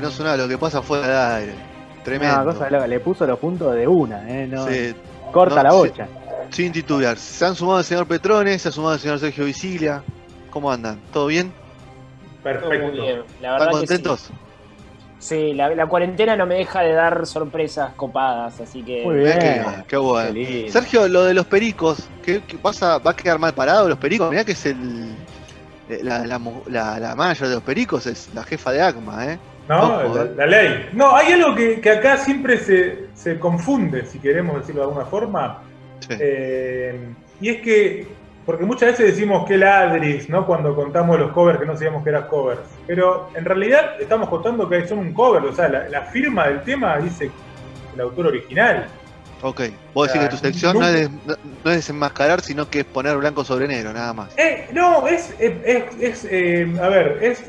No suena lo que pasa fuera del aire. Tremendo. Una cosa loca, le puso los puntos de una, ¿eh? No, Sí, corta no, la sí. bocha. sin titubear. Se han sumado el señor Petrones, se ha sumado el señor Sergio Visilia. ¿Cómo andan? ¿Todo bien? Perfecto. muy bien, la ¿Están que contentos? sí. Sí, la, la cuarentena no me deja de dar sorpresas copadas, así que. Muy bien. qué, qué bueno. Sergio, lo de los pericos, ¿qué, qué pasa? ¿Va a quedar mal parado los pericos? Mirá que es el. eh, La, la, la, la manager de los pericos es la jefa de ACMA, ¿eh? No, la, eh. la ley. No, hay algo que, que acá siempre se, se confunde, si queremos decirlo de alguna forma. Sí. Eh, y es que, porque muchas veces decimos que ladris, ¿no? Cuando contamos los covers que no sabíamos que eran covers. Pero en realidad estamos contando que son un cover, o sea, la, la firma del tema dice el autor original. Ok. Vos decís que tu sección no es, no, no es desenmascarar, sino que es poner blanco sobre negro, nada más. Eh, no, es, es, es- es, eh, a ver, es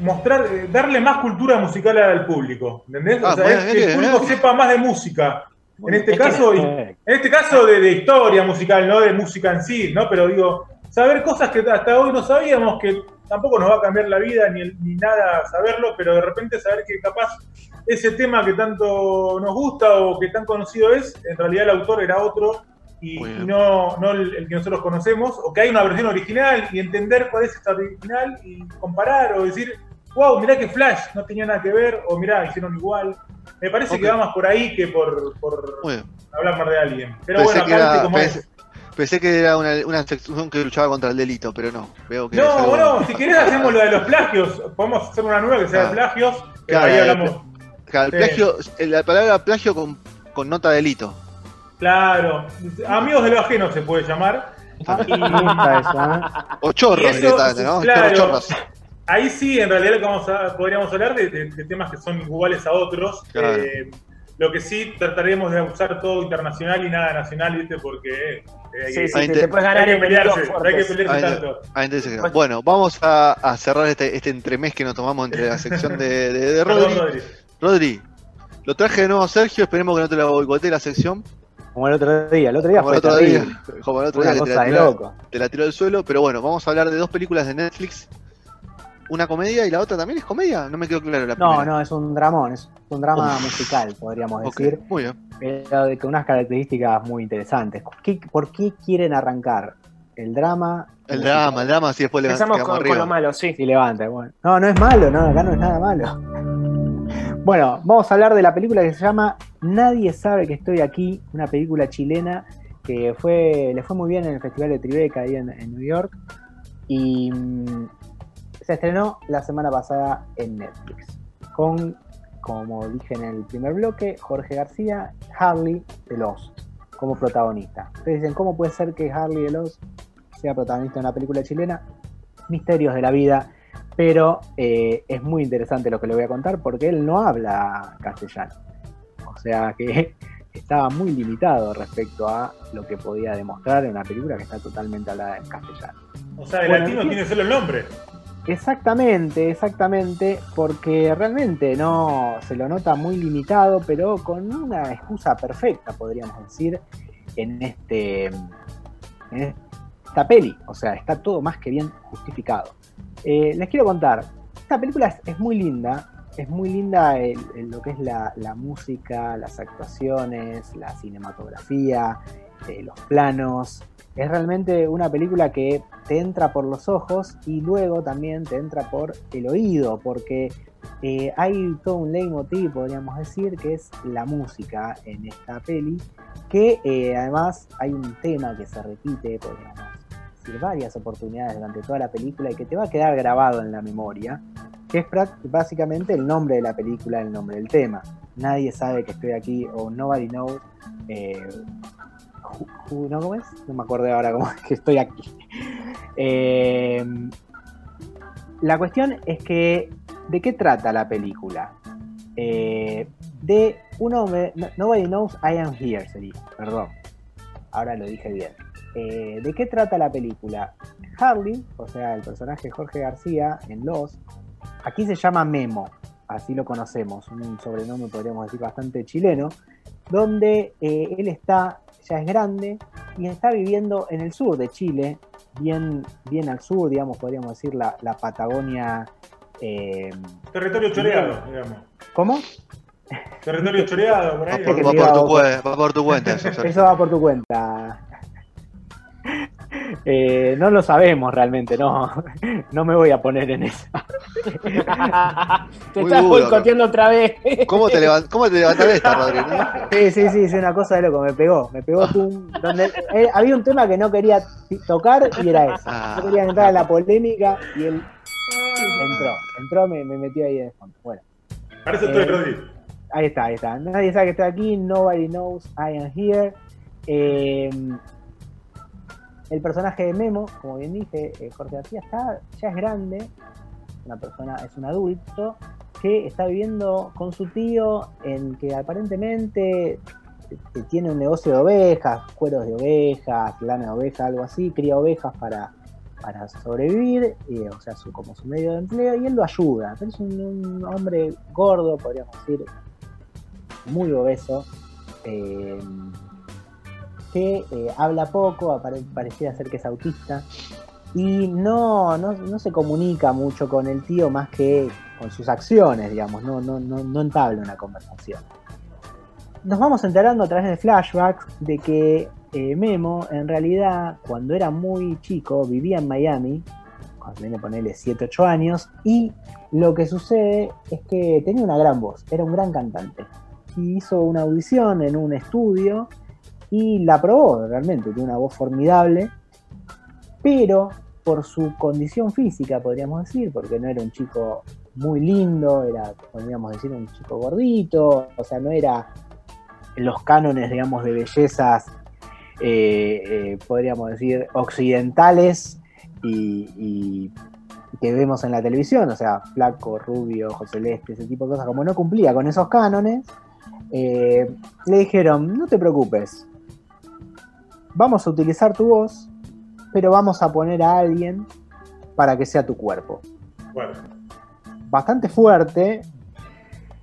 mostrar, eh, darle más cultura musical al público, ¿entendés? Ah, o sea, bueno, es que el público bien. sepa más de música. En este Es que- caso, y- Eh, en este caso de, de historia musical, no de música en sí, ¿no? Pero digo, saber cosas que hasta hoy no sabíamos, que tampoco nos va a cambiar la vida ni, ni nada saberlo, pero de repente saber que capaz ese tema que tanto nos gusta o que tan conocido es, en realidad el autor era otro y, no, no el, el que nosotros conocemos, o que hay una versión original y entender cuál es esta original y comparar o decir, wow, mirá que Flash no tenía nada que ver, o mirá, hicieron igual. Me parece que va más por ahí que por, por hablar más de alguien. Pero Pensé bueno, que acá era- viste cómo pensé- es. Pensé que era una, una sección que luchaba contra el delito, pero no. Veo que algo- No, no, si querés hacemos lo de los plagios. Podemos hacer una nueva que sea Ah. de plagios. que Claro, ahí la de hablamos. Claro, el Sí. plagio, la palabra plagio con, con nota de delito. Claro. Amigos de lo ajeno se puede llamar. me gusta eso, ¿eh? O chorros Y directamente, ¿no? claro. Chorros. Ahí sí, en realidad lo que vamos a, podríamos hablar de, de- de temas que son iguales a otros. Claro. Eh, lo que sí trataremos de usar todo internacional y nada nacional, ¿viste? Porque eh, hay, Sí, que- sí, Ahí te, puedes hay ganar que pelearse, hay que pelearse tanto. Entonces, bueno, vamos a, a cerrar este, este entremés que nos tomamos entre la sección de, de, de Perdón, Rodri. Rodri. Rodri, lo traje de nuevo a Sergio, esperemos que no te la boicotee la sección. Como el otro día. El otro día Como el fue otro terrible. día, como el otro Una día que te la, de tiró, loco. te la tiró del suelo, pero bueno, vamos a hablar de dos películas de Netflix. Una comedia y la otra también es comedia, no me quedó claro la No, primera. no, es un dramón, es un drama Uf. musical, podríamos decir, muy bien. pero de- con unas características muy interesantes. ¿Qué- ¿Por qué quieren arrancar el drama? El drama, el drama, así después le Empezamos quedamos con, arriba. con lo malo, sí. Y levanta, bueno. No, no es malo, no, acá no es nada malo. Bueno, vamos a hablar de la película que se llama Nadie sabe que estoy aquí, una película chilena que fue, le fue muy bien en el Festival de Tribeca ahí en, en New York y mm, se estrenó la semana pasada en Netflix con, como dije en el primer bloque, Jorge García, Harley de Lost como protagonista. Ustedes dicen, ¿cómo puede ser que Harley de Lost sea protagonista de una película chilena? Misterios de la vida pero eh, es muy interesante lo que le voy a contar porque él no habla castellano. O sea que estaba muy limitado respecto a lo que podía demostrar en una película que está totalmente hablada en castellano. O sea, el Bueno, latino tiene solo el nombre. Exactamente, exactamente, porque realmente no se lo nota muy limitado, pero con una excusa perfecta, podríamos decir, en este esta peli. O sea, está todo más que bien justificado. Eh, les quiero contar, esta película es, muy linda, es muy linda el- el- lo que es la, la música, las actuaciones, la cinematografía, eh, los planos. Es realmente una película que te entra por los ojos y luego también te entra por el oído, porque eh, hay todo un leitmotiv, podríamos decir, que es la música en esta peli, que eh, además hay un tema que se repite, podríamos decir, varias oportunidades durante toda la película y que te va a quedar grabado en la memoria, que es básicamente el nombre de la película, el nombre del tema. Nadie sabe que estoy aquí o Nobody Knows. eh, ¿no, ¿Cómo es? No me acuerdo ahora cómo es que estoy aquí. Eh, la cuestión es que, ¿de qué trata la película? Eh, de un hombre, no- Nobody Knows I Am Here, sería, perdón, ahora lo dije bien. Eh, ¿De qué trata la película? Harley, o sea, el personaje Jorge García en Los, aquí se llama Memo, así lo conocemos, un sobrenombre podríamos decir bastante chileno, donde él está, ya es grande, y está viviendo en el sur de Chile, bien, bien al sur, digamos, podríamos decir la, la Patagonia. eh, Territorio choreado, digamos. ¿Cómo? Territorio choreado, por Va ahí. va por tu, va por tu cuenta eso. Eso va por tu cuenta. Eh, no lo sabemos realmente, no, no me voy a poner en esa. Te Muy estás duro, boicoteando otra vez. ¿Cómo te, levan- cómo te levantas de esta, Rodri? Sí, sí, sí, es una cosa de loco, me pegó, me pegó pum, donde eh, había un tema que no quería tocar y era ese. No quería entrar en la polémica y él entró, entró, me, me metió ahí de fondo. Bueno, Para eso estoy, Eh, Rodri. ahí está, ahí está. Nadie sabe que estoy aquí, nobody knows I am here. Eh, el personaje de Memo, como bien dije, eh, Jorge García está, ya es grande, una persona, es un adulto que está viviendo con su tío en que aparentemente eh, tiene un negocio de ovejas, cueros de ovejas, lana de oveja, algo así, cría ovejas para, para sobrevivir, o sea, su, como su medio de empleo, y él lo ayuda. Pero es un, un hombre gordo, podríamos decir, muy obeso, eh, eh, habla poco, apare- pareciera ser que es autista, y no, no, no se comunica mucho con el tío más que con sus acciones, digamos, no, no, no, no entabla una conversación. Nos vamos enterando a través de flashbacks de que eh, Memo, en realidad, cuando era muy chico, vivía en Miami, cuando viene a ponerle 7, 8 años, y lo que sucede es que tenía una gran voz, era un gran cantante. Y hizo una audición en un estudio y la probó realmente, tiene una voz formidable, pero por su condición física, podríamos decir, porque no era un chico muy lindo, era, podríamos decir, un chico gordito, o sea, no era los cánones, digamos, de bellezas, eh, eh, podríamos decir, occidentales y, que vemos en la televisión, o sea, flaco, rubio, ojo celeste, ese tipo de cosas, como no cumplía con esos cánones, eh, le dijeron, no te preocupes, vamos a utilizar tu voz, pero vamos a poner a alguien para que sea tu cuerpo. Bueno, Bastante fuerte.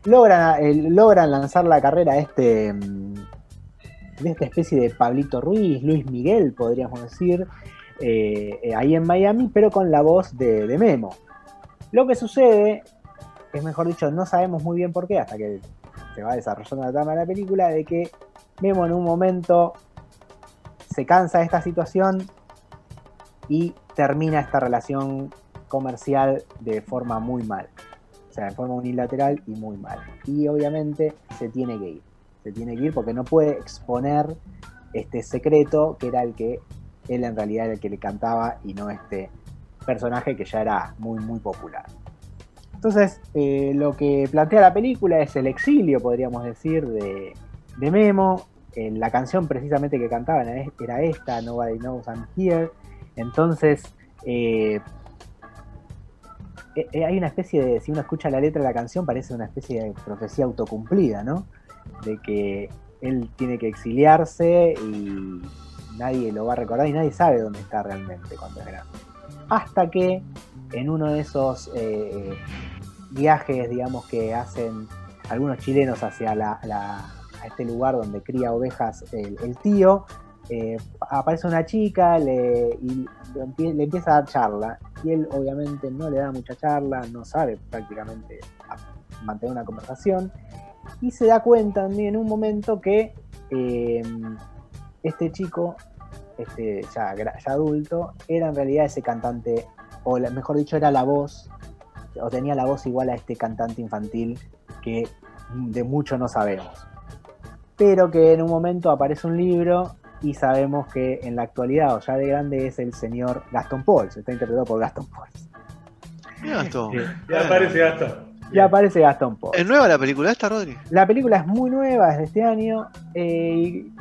Logran, eh, logran lanzar la carrera este, de esta especie de Pablito Ruiz, Luis Miguel, podríamos decir, eh, eh, ahí en Miami, pero con la voz de, de Memo. Lo que sucede, es mejor dicho, no sabemos muy bien por qué, hasta que se va desarrollando la trama de la película, de que Memo en un momento se cansa de esta situación y termina esta relación comercial de forma muy mal. O sea, de forma unilateral y muy mal. Y obviamente se tiene que ir. Se tiene que ir porque no puede exponer este secreto que era el que él en realidad era el que le cantaba y no este personaje que ya era muy, muy popular. Entonces, eh, lo que plantea la película es el exilio, podríamos decir, de, de Memo. Eh, la canción precisamente que cantaban era esta, Nobody Knows I'm Here. Entonces, eh, eh, hay una especie de, si uno escucha la letra de la canción, parece una especie de profecía autocumplida, ¿no? De que él tiene que exiliarse y nadie lo va a recordar y nadie sabe dónde está realmente cuando es grande. Hasta que en uno de esos viajes, digamos, que hacen algunos chilenos hacia la- este lugar donde cría ovejas el, tío, eh, aparece una chica le, y le empieza a dar charla y él obviamente no le da mucha charla, no sabe prácticamente mantener una conversación y se da cuenta en un momento que eh, este chico, este ya, ya adulto, era en realidad ese cantante, o mejor dicho, era la voz, o tenía la voz igual a este cantante infantil que de mucho no sabemos. Pero que en un momento aparece un libro y sabemos que en la actualidad, o ya de grande, es el señor Gastón Pauls, está interpretado por Gastón Pauls. Esto. Sí. Ya aparece Gastón. Y aparece Gastón Pauls. ¿Es nueva la película esta, Rodri? La película es muy nueva, es de este año, eh, y,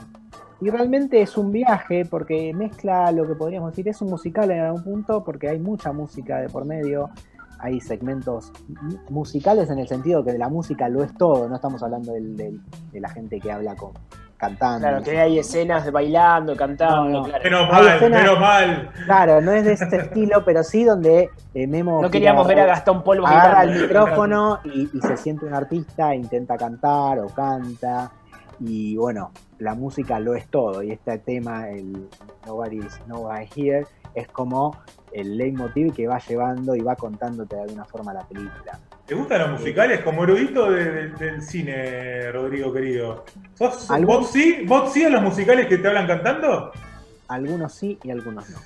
y realmente es un viaje porque mezcla lo que podríamos decir, es un musical en algún punto porque hay mucha música de por medio, hay segmentos mu- musicales en el sentido que la música lo es todo, no estamos hablando del- del- de la gente que habla con cantando. Claro, que hay escenas de bailando, cantando, No, no. claro. Hay mal, escenas- menos mal. Claro, no es de este estilo, pero sí donde eh, Memo No queríamos ver a Gastón Paul agarra el micrófono y, y se siente un artista, e intenta cantar o canta. Y bueno, la música lo es todo. Y este tema, el Nobody's Nobody Here, es como el leitmotiv que va llevando y va contándote de alguna forma la película. ¿Te gustan los musicales? Como erudito de- de- del cine, Rodrigo querido. ¿Sos. ¿vos, sí, ¿Vos sí a los musicales que te hablan cantando? Algunos sí y algunos no.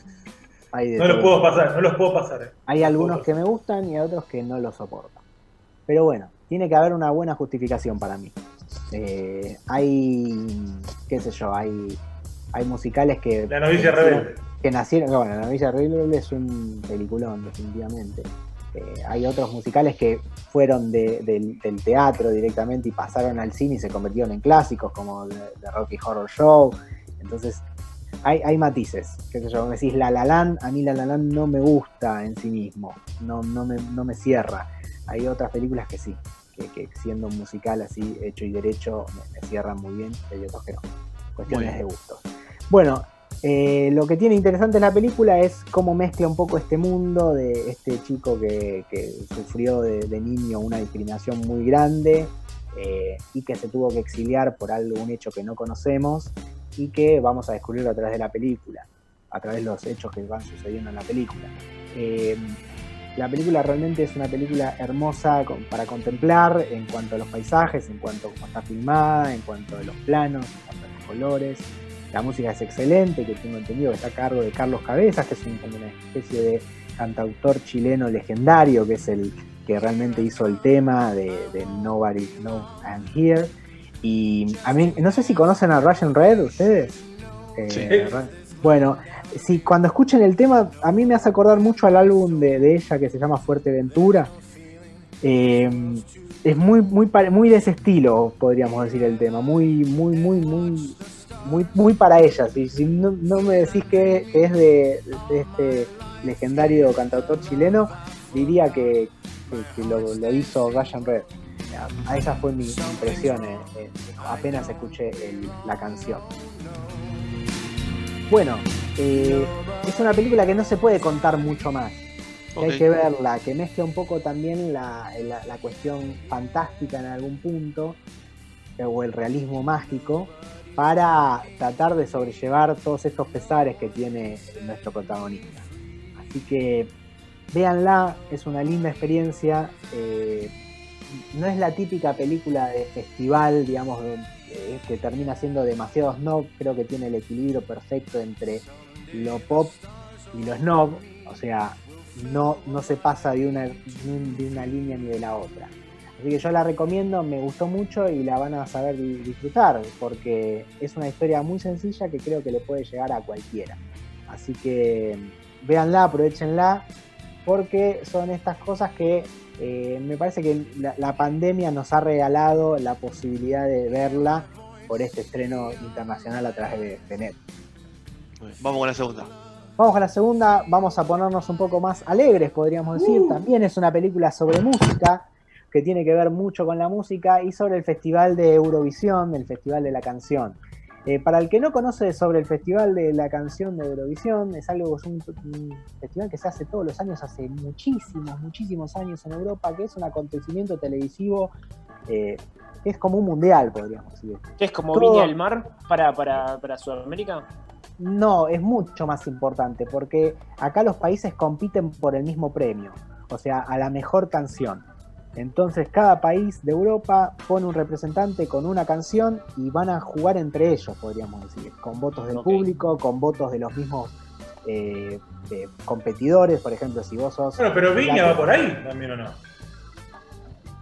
Hay, No los puedo pasar, no los puedo pasar. eh. Hay algunos que me gustan y otros que no los soporto. Pero bueno, tiene que haber una buena justificación para mí. Eh, hay, qué sé yo, hay, hay musicales que... La novicia rebelde. Que nacieron, bueno, La Novilla Rebelde es un peliculón, definitivamente. Eh, hay otros musicales que fueron de- del, del teatro directamente y pasaron al cine y se convirtieron en clásicos, como The, Rocky Horror Show. Entonces, hay, hay matices. Qué sé yo, me decís La La Land, a mí La La Land no me gusta en sí mismo, no, no, me, no me cierra. Hay otras películas que sí, que, que siendo un musical así hecho y derecho me, me cierran muy bien, y hay otros que no. Cuestiones de gustos. Bueno, eh, lo que tiene interesante la película es cómo mezcla un poco este mundo de este chico que, sufrió de, niño una discriminación muy grande eh, y que se tuvo que exiliar por algún hecho que no conocemos y que vamos a descubrir a través de la película, a través de los hechos que van sucediendo en la película. Eh, la película realmente es una película hermosa para contemplar en cuanto a los paisajes, en cuanto a cómo está filmada, en cuanto a los planos, en cuanto a los colores. La música es excelente, que tengo entendido que está a cargo de Carlos Cabezas, que es un- como una especie de cantautor chileno legendario, que es el que realmente hizo el tema de, de Nobody No I'm Here. Y a mí, no sé si conocen a Russian Red ustedes. Eh, Sí. Bueno, si cuando escuchen el tema, a mí me hace acordar mucho al álbum de, de ella que se llama Fuerteventura. Eh, es muy, muy, muy de ese estilo, podríamos decir el tema. Muy, muy, muy, muy, muy, muy para ella. Si, si no, no me decís que, que es de, de este legendario cantautor chileno, diría que, que- que lo, lo hizo Ryan Red. A esa fue mi impresión eh, eh, apenas escuché el- la canción. Bueno, eh, es una película que no se puede contar mucho más. Hay que verla, que mezcla un poco también la, la- la cuestión fantástica en algún punto, o el realismo mágico, para tratar de sobrellevar todos estos pesares que tiene nuestro protagonista. Así que véanla, es una linda experiencia. eh, no es la típica película de festival, digamos, eh, que termina siendo demasiado snob. Creo que tiene el equilibrio perfecto entre lo pop y lo snob. O sea, no, no se pasa de una, de una línea ni de la otra. Así que yo la recomiendo, me gustó mucho y la van a saber di- disfrutar, porque es una historia muy sencilla que creo que le puede llegar a cualquiera. Así que véanla, aprovechenla, porque son estas cosas que eh, me parece que la, la pandemia nos ha regalado la posibilidad de verla por este estreno internacional a través de, de bien, Vamos con la segunda. Vamos a la segunda, vamos a ponernos un poco más alegres, podríamos decir. También es una película sobre música, que tiene que ver mucho con la música y sobre el Festival de Eurovisión, el Festival de la Canción. Eh, para el que no conoce sobre el Festival de la Canción de Eurovisión, es algo, es un, un festival que se hace todos los años, hace muchísimos, muchísimos años en Europa, que es un acontecimiento televisivo eh, que es como un mundial, podríamos decir. ¿Qué es como Todo- Viña del Mar para, para, para Sudamérica? No, es mucho más importante porque acá los países compiten por el mismo premio, o sea, a la mejor canción. Entonces cada país de Europa pone un representante con una canción y van a jugar entre ellos, podríamos decir, con votos del público, con votos de los mismos eh, eh, competidores, por ejemplo, si vos sos... Bueno, pero Viña va por ahí también o no.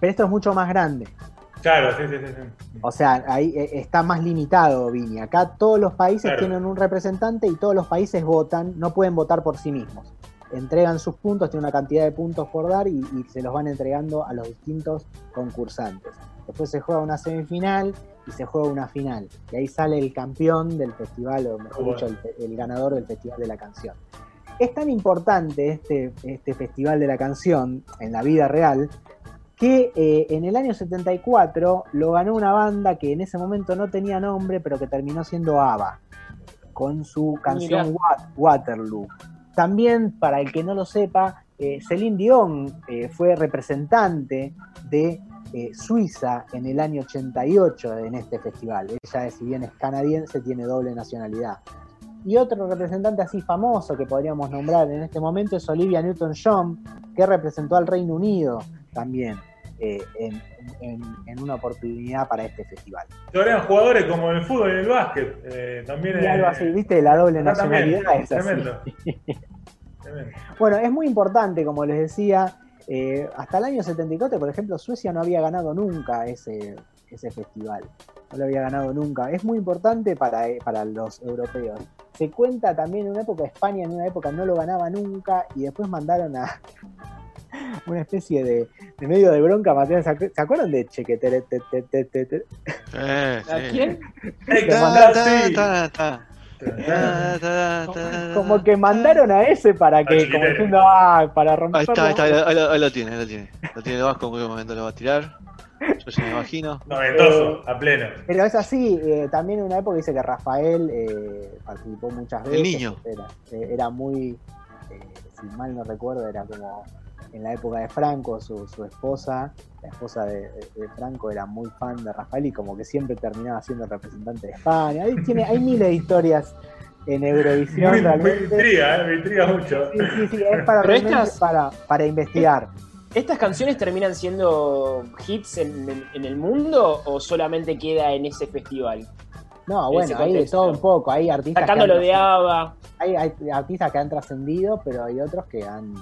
Pero esto es mucho más grande. Claro, sí, sí, sí. sí. O sea, ahí eh, está más limitado Viña. Acá todos los países Claro. tienen un representante y todos los países votan, no pueden votar por sí mismos. Entregan sus puntos, tienen una cantidad de puntos por dar y, y se los van entregando a los distintos concursantes. Después se juega una semifinal y se juega una final. Y ahí sale el campeón del festival, o mejor dicho, el, el ganador del festival de la canción. Es tan importante este, este festival de la canción en la vida real que eh, en el año 74 lo ganó una banda que en ese momento no tenía nombre, pero que terminó siendo ABBA, con su canción Wa- Waterloo. También, para el que no lo sepa, eh, Celine Dion eh, fue representante de eh, Suiza en el año 88 en este festival. Ella, si bien es canadiense, tiene doble nacionalidad. Y otro representante así famoso que podríamos nombrar en este momento es Olivia Newton-John, que representó al Reino Unido también eh, en, en- en una oportunidad para este festival. Eran jugadores como en el fútbol y en el básquet. eh, también Y algo así, viste, la doble también. nacionalidad es así. Tremendo. Tremendo. Bueno, es muy importante, como les decía, eh, hasta el año 74, por ejemplo, Suecia no había ganado nunca ese, ese festival. No lo había ganado nunca. Es muy importante para, eh, para los europeos. Se cuenta también en una época, España en una época no lo ganaba nunca y después mandaron a una especie de, de medio de bronca. Mateo, ¿Se acu- se acuerdan de Chequetere? te- te- te- te- te? Eh, ¿A sí. quién? Ta, ta, ta, Como que mandaron a ese para que, como diciendo, ah, para Ahí romperlo. está, ahí está, ahí lo, ahí ahí tiene, ahí lo tiene. Lo tiene el Vasco, en cualquier momento lo va a tirar. Yo ya me imagino. Noventoso, a pleno. Pero es así, eh, también en una época dice que Rafael eh, participó muchas El veces. niño. Era, eh, era muy, eh, si mal no recuerdo, era como en la época de Franco, su, su esposa, la esposa de, de- de Franco era muy fan de Rafael y como que siempre terminaba siendo el representante de España. Ahí tiene, hay miles de historias en Eurovisión me realmente. intriga, eh, me intriga mucho. Sí, sí, sí, es para, Pero realmente estas- para, para investigar. ¿Estas canciones terminan siendo hits en, en- en el mundo o solamente queda en ese festival? No, En bueno, hay de todo un poco. Hay artistas que han Sacándolo de ABBA. hay, hay artistas que han trascendido, pero hay otros que han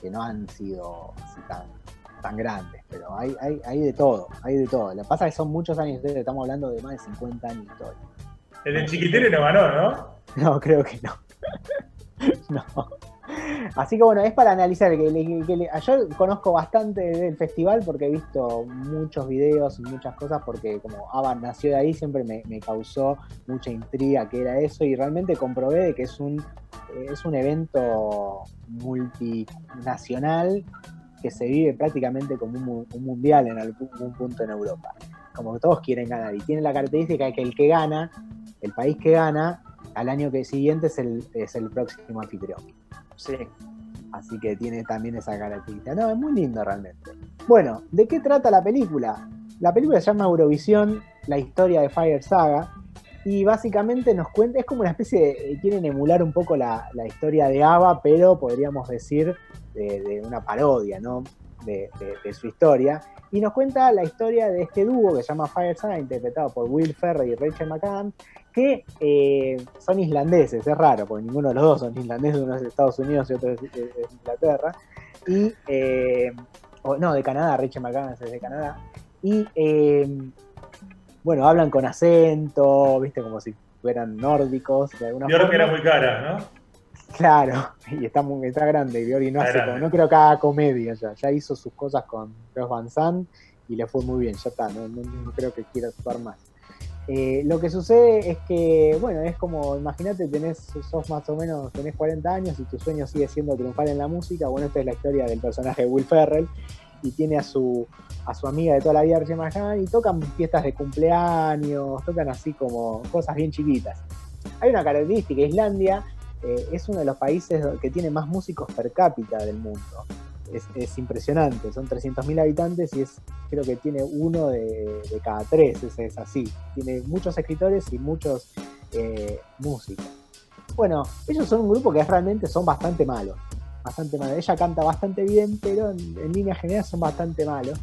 que no han sido así tan, tan grandes. Pero hay, hay, hay de todo, hay de todo. Lo que pasa es que son muchos años, de- estamos hablando de más de 50 años de historia. El de Chiquitere no ganó, ¿no? No, creo que no. no. Así que bueno, es para analizar. Que, yo conozco bastante del festival porque he visto muchos videos y muchas cosas porque como ABBA nació de ahí siempre me, causó mucha intriga que era eso y realmente comprobé de que es un, es un evento multinacional que se vive prácticamente como un mundial en algún punto en Europa. Como que todos quieren ganar y tiene la característica de que el que gana, el país que gana, al año que siguiente es el, es el próximo anfitrión. Sí. Así que tiene también esa característica. No, es muy lindo realmente. Bueno, ¿de qué trata la película? La película se llama Eurovisión, la historia de Fire Saga. Y básicamente nos cuenta, es como una especie de. eh, Quieren emular un poco la, la historia de Ava, pero podríamos decir de, una parodia, ¿no? De, de- de su historia. Y nos cuenta la historia de este dúo que se llama Fire Saga, interpretado por Will Ferrell y Rachel McAdams, que eh, son islandeses, es raro, porque ninguno de los dos son islandeses, uno es de Estados Unidos y otro es de, Inglaterra. Y, eh, no, de Canadá, Rachel McAdams es de Canadá. Y, eh, bueno, hablan con acento, viste, como si fueran nórdicos, de alguna Bjork forma. era muy cara, ¿no? Claro, y está, muy, está grande, y no hace como, no creo que haga comedia ya, ya hizo sus cosas con Josh Van Sant y le fue muy bien, ya está, no, no- no creo que quiera actuar más. Eh, lo que sucede es que, bueno, es como, imagínate, tenés, sos más o menos, tenés 40 años y tu sueño sigue siendo triunfar en la música, bueno, esta es la historia del personaje de Will Ferrell, y tiene a su, a su amiga de toda la vida, Rachel McAdams, y tocan fiestas de cumpleaños, tocan así como cosas bien chiquitas. Hay una característica, Islandia eh, es uno de los países que tiene más músicos per cápita del mundo. Es, es impresionante, son 300.000 habitantes y es creo que tiene uno de, cada tres, es, es así. Tiene muchos escritores y muchos eh, músicos. Bueno, ellos son un grupo que realmente son bastante malos. Bastante malos. Ella canta bastante bien, pero en, en línea general son bastante malos.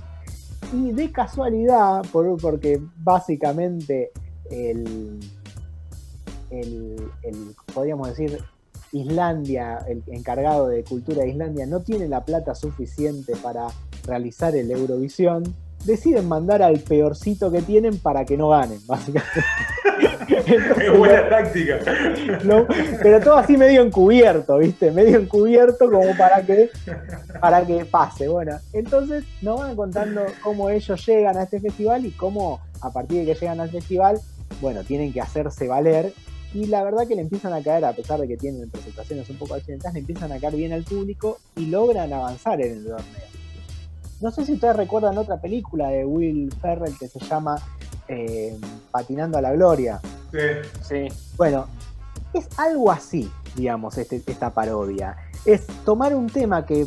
Y de casualidad, por, porque básicamente el, el, el, podríamos decir, Islandia, el encargado de cultura de Islandia, no tiene la plata suficiente para realizar el Eurovisión, deciden mandar al peorcito que tienen para que no ganen, básicamente. Es buena táctica. No, pero todo así medio encubierto, ¿viste? Medio encubierto como para que, para que pase. Bueno, entonces nos van contando cómo ellos llegan a este festival y cómo a partir de que llegan al festival, bueno, tienen que hacerse valer. Y la verdad que le empiezan a caer, a pesar de que tienen presentaciones un poco accidentales, le empiezan a caer bien al público y logran avanzar en el torneo. No sé si ustedes recuerdan otra película de Will Ferrell que se llama eh, Patinando a la Gloria. Sí. Sí. Bueno, es algo así, digamos, este- esta parodia. Es tomar un tema que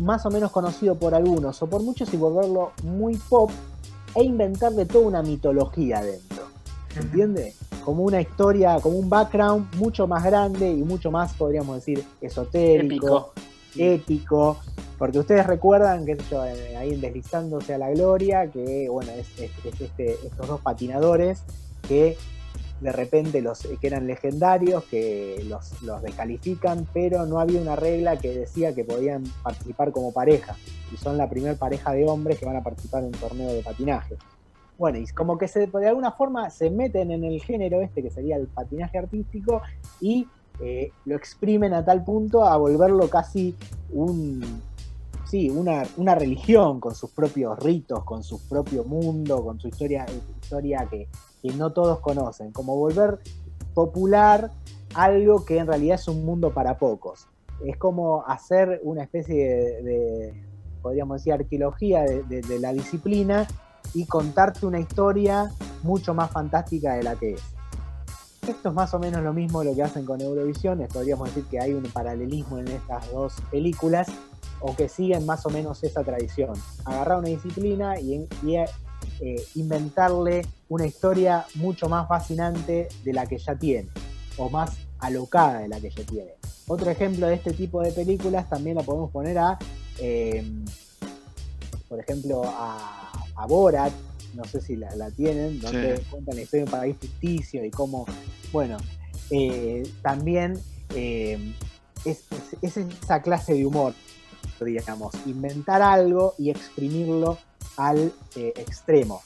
más o menos conocido por algunos o por muchos y volverlo muy pop e inventarle toda una mitología dentro. ¿Entiende? Como una historia, como un background mucho más grande y mucho más, podríamos decir, esotérico, Épico. épico, porque ustedes recuerdan, qué sé yo, eh, ahí en Deslizándose a la Gloria, que bueno, es, es- es este- estos dos patinadores que de repente los que eran legendarios, que los, los descalifican, pero no había una regla que decía que podían participar como pareja, y son la primera pareja de hombres que van a participar en un torneo de patinaje. Bueno, y como que se, de alguna forma se meten en el género este, que sería el patinaje artístico, y eh, lo exprimen a tal punto a volverlo casi un, sí, una, una religión con sus propios ritos, con su propio mundo, con su historia, historia que, que no todos conocen, como volver popular algo que en realidad es un mundo para pocos. Es como hacer una especie de, podríamos decir, arqueología de la disciplina y contarte una historia mucho más fantástica de la que es. Esto es más o menos lo mismo lo que hacen con Eurovisión, podríamos decir que hay un paralelismo en estas dos películas, o que siguen más o menos esa tradición. Agarrar una disciplina y, eh, inventarle una historia mucho más fascinante de la que ya tiene, o más alocada de la que ya tiene. Otro ejemplo de este tipo de películas también la podemos poner a, eh, por ejemplo, a, a, Borat, no sé si la, la tienen, donde Sí. cuentan la historia de un país ficticio y cómo, bueno, eh, también eh, es, es- es esa clase de humor, digamos, inventar algo y exprimirlo al eh, extremo.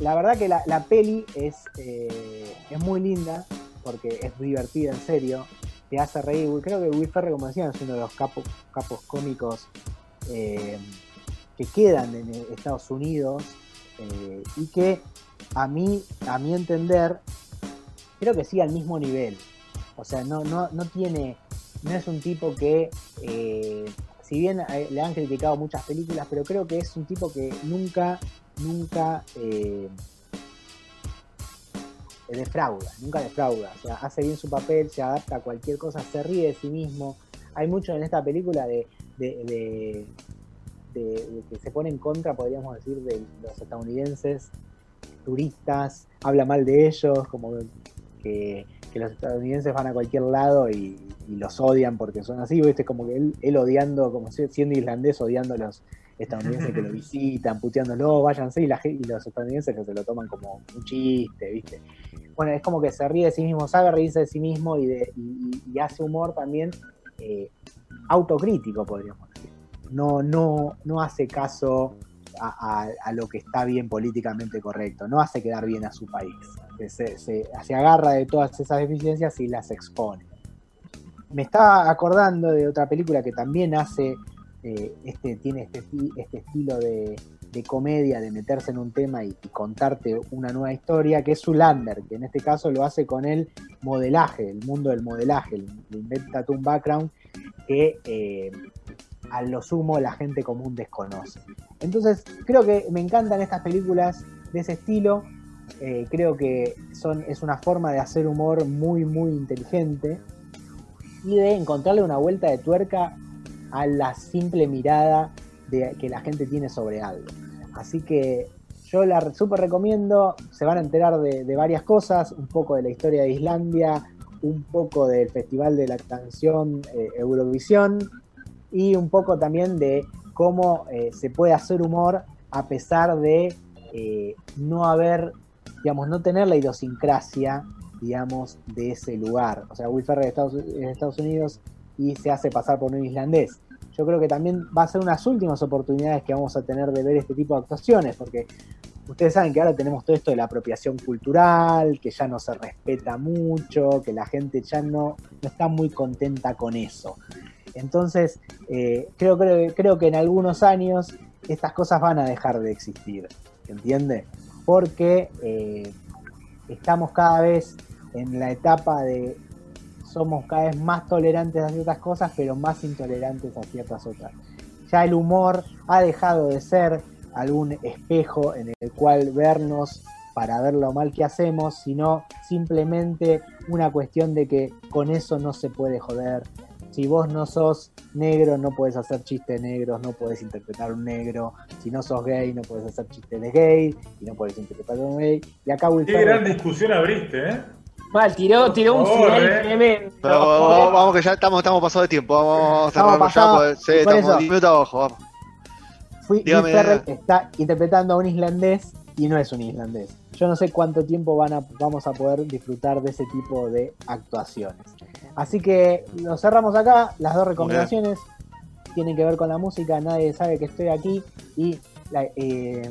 La verdad que la, la peli es, es muy linda porque es divertida en serio, te hace reír. Creo que Will Ferrell, como decían, es uno de los capos, capos cómicos que quedan en Estados Unidos eh, y que a mí, a mi entender, creo que sigue al mismo nivel. O sea, no, no, no tiene, no es un tipo que, eh, si bien eh, le han criticado muchas películas, pero creo que es un tipo que nunca, nunca eh, defrauda, nunca defrauda. O sea, hace bien su papel, se adapta a cualquier cosa, se ríe de sí mismo. Hay mucho en esta película de, de, de que se pone en contra, podríamos decir, de los estadounidenses turistas, habla mal de ellos, como que, que los estadounidenses van a cualquier lado y, y los odian porque son así, ¿viste? Como que él, él odiando, como si- siendo irlandés, odiando a los estadounidenses que lo visitan, puteándolo, váyanse, y, la, y los estadounidenses que se lo toman como un chiste, ¿viste? Bueno, es como que se ríe de sí mismo, sabe reírse de sí mismo y, de, y, y hace humor también eh, autocrítico, podríamos decir. No, no, no hace caso a, lo que está bien políticamente correcto, no hace quedar bien a su país. Se, se- se agarra de todas esas deficiencias y las expone. Me estaba acordando de otra película que también hace, eh, este, tiene este, este estilo de, de comedia, de meterse en un tema y, y contarte una nueva historia, que es Zulander, que en este caso lo hace con el modelaje, el mundo del modelaje, le inventa un background que eh, a lo sumo la gente común desconoce. Entonces, creo que me encantan estas películas de ese estilo. Eh, creo que son, es una forma de hacer humor muy, muy inteligente y de encontrarle una vuelta de tuerca a la simple mirada que la gente tiene sobre algo. Así que yo la súper recomiendo, se van a enterar de, de varias cosas, un poco de la historia de Islandia, un poco del Festival de la Canción eh, Eurovisión y un poco también de cómo eh, se puede hacer humor a pesar de eh, no haber, digamos, no tener la idiosincrasia, digamos, de ese lugar. O sea, Will Ferrell Estados, de Estados Unidos y se hace pasar por un islandés. Yo creo que también va a ser unas últimas oportunidades que vamos a tener de ver este tipo de actuaciones, porque ustedes saben que ahora tenemos todo esto de la apropiación cultural, que ya no se respeta mucho, que la gente ya no, no está muy contenta con eso. Entonces, eh, creo, creo, creo que en algunos años estas cosas van a dejar de existir, ¿entiende? Porque eh, estamos cada vez en la etapa de somos cada vez más tolerantes a ciertas cosas, pero más intolerantes a ciertas otras. Ya el humor ha dejado de ser algún espejo en el cual vernos para ver lo mal que hacemos, sino simplemente una cuestión de que con eso no se puede joder. Si vos no sos negro, no puedes hacer chistes negros, no puedes interpretar un negro. Si no sos gay, no puedes hacer chistes de gay y no puedes interpretar un gay. Y acá Will Qué Ferrell- gran discusión abriste, ¿eh? Mal, tiró, tiró un favor, eh. tremendo. Pero vamos, vamos que ya estamos, estamos pasados de tiempo. Vamos, vamos a Estamos cerrarlo ya. pasados, porque- sí, estamos eso. 10 minutos abajo. Vamos. Fui- Dígame, Will Ferrell dígame. está interpretando a un islandés y no es un islandés. Yo no sé cuánto tiempo van a, vamos a poder disfrutar de ese tipo de actuaciones. Así que lo cerramos acá. Las dos recomendaciones tienen que ver con la música. Nadie sabe que estoy aquí. Y la, eh,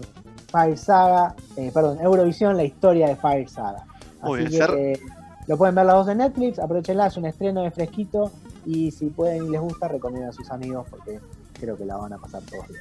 Fire Saga, eh, perdón, Eurovisión, la historia de Fire Saga. Muy Así bien, que eh, lo pueden ver las dos en Netflix. Aprovechenla, es un estreno de fresquito. Y si pueden y les gusta, recomienden a sus amigos porque creo que la van a pasar todos bien.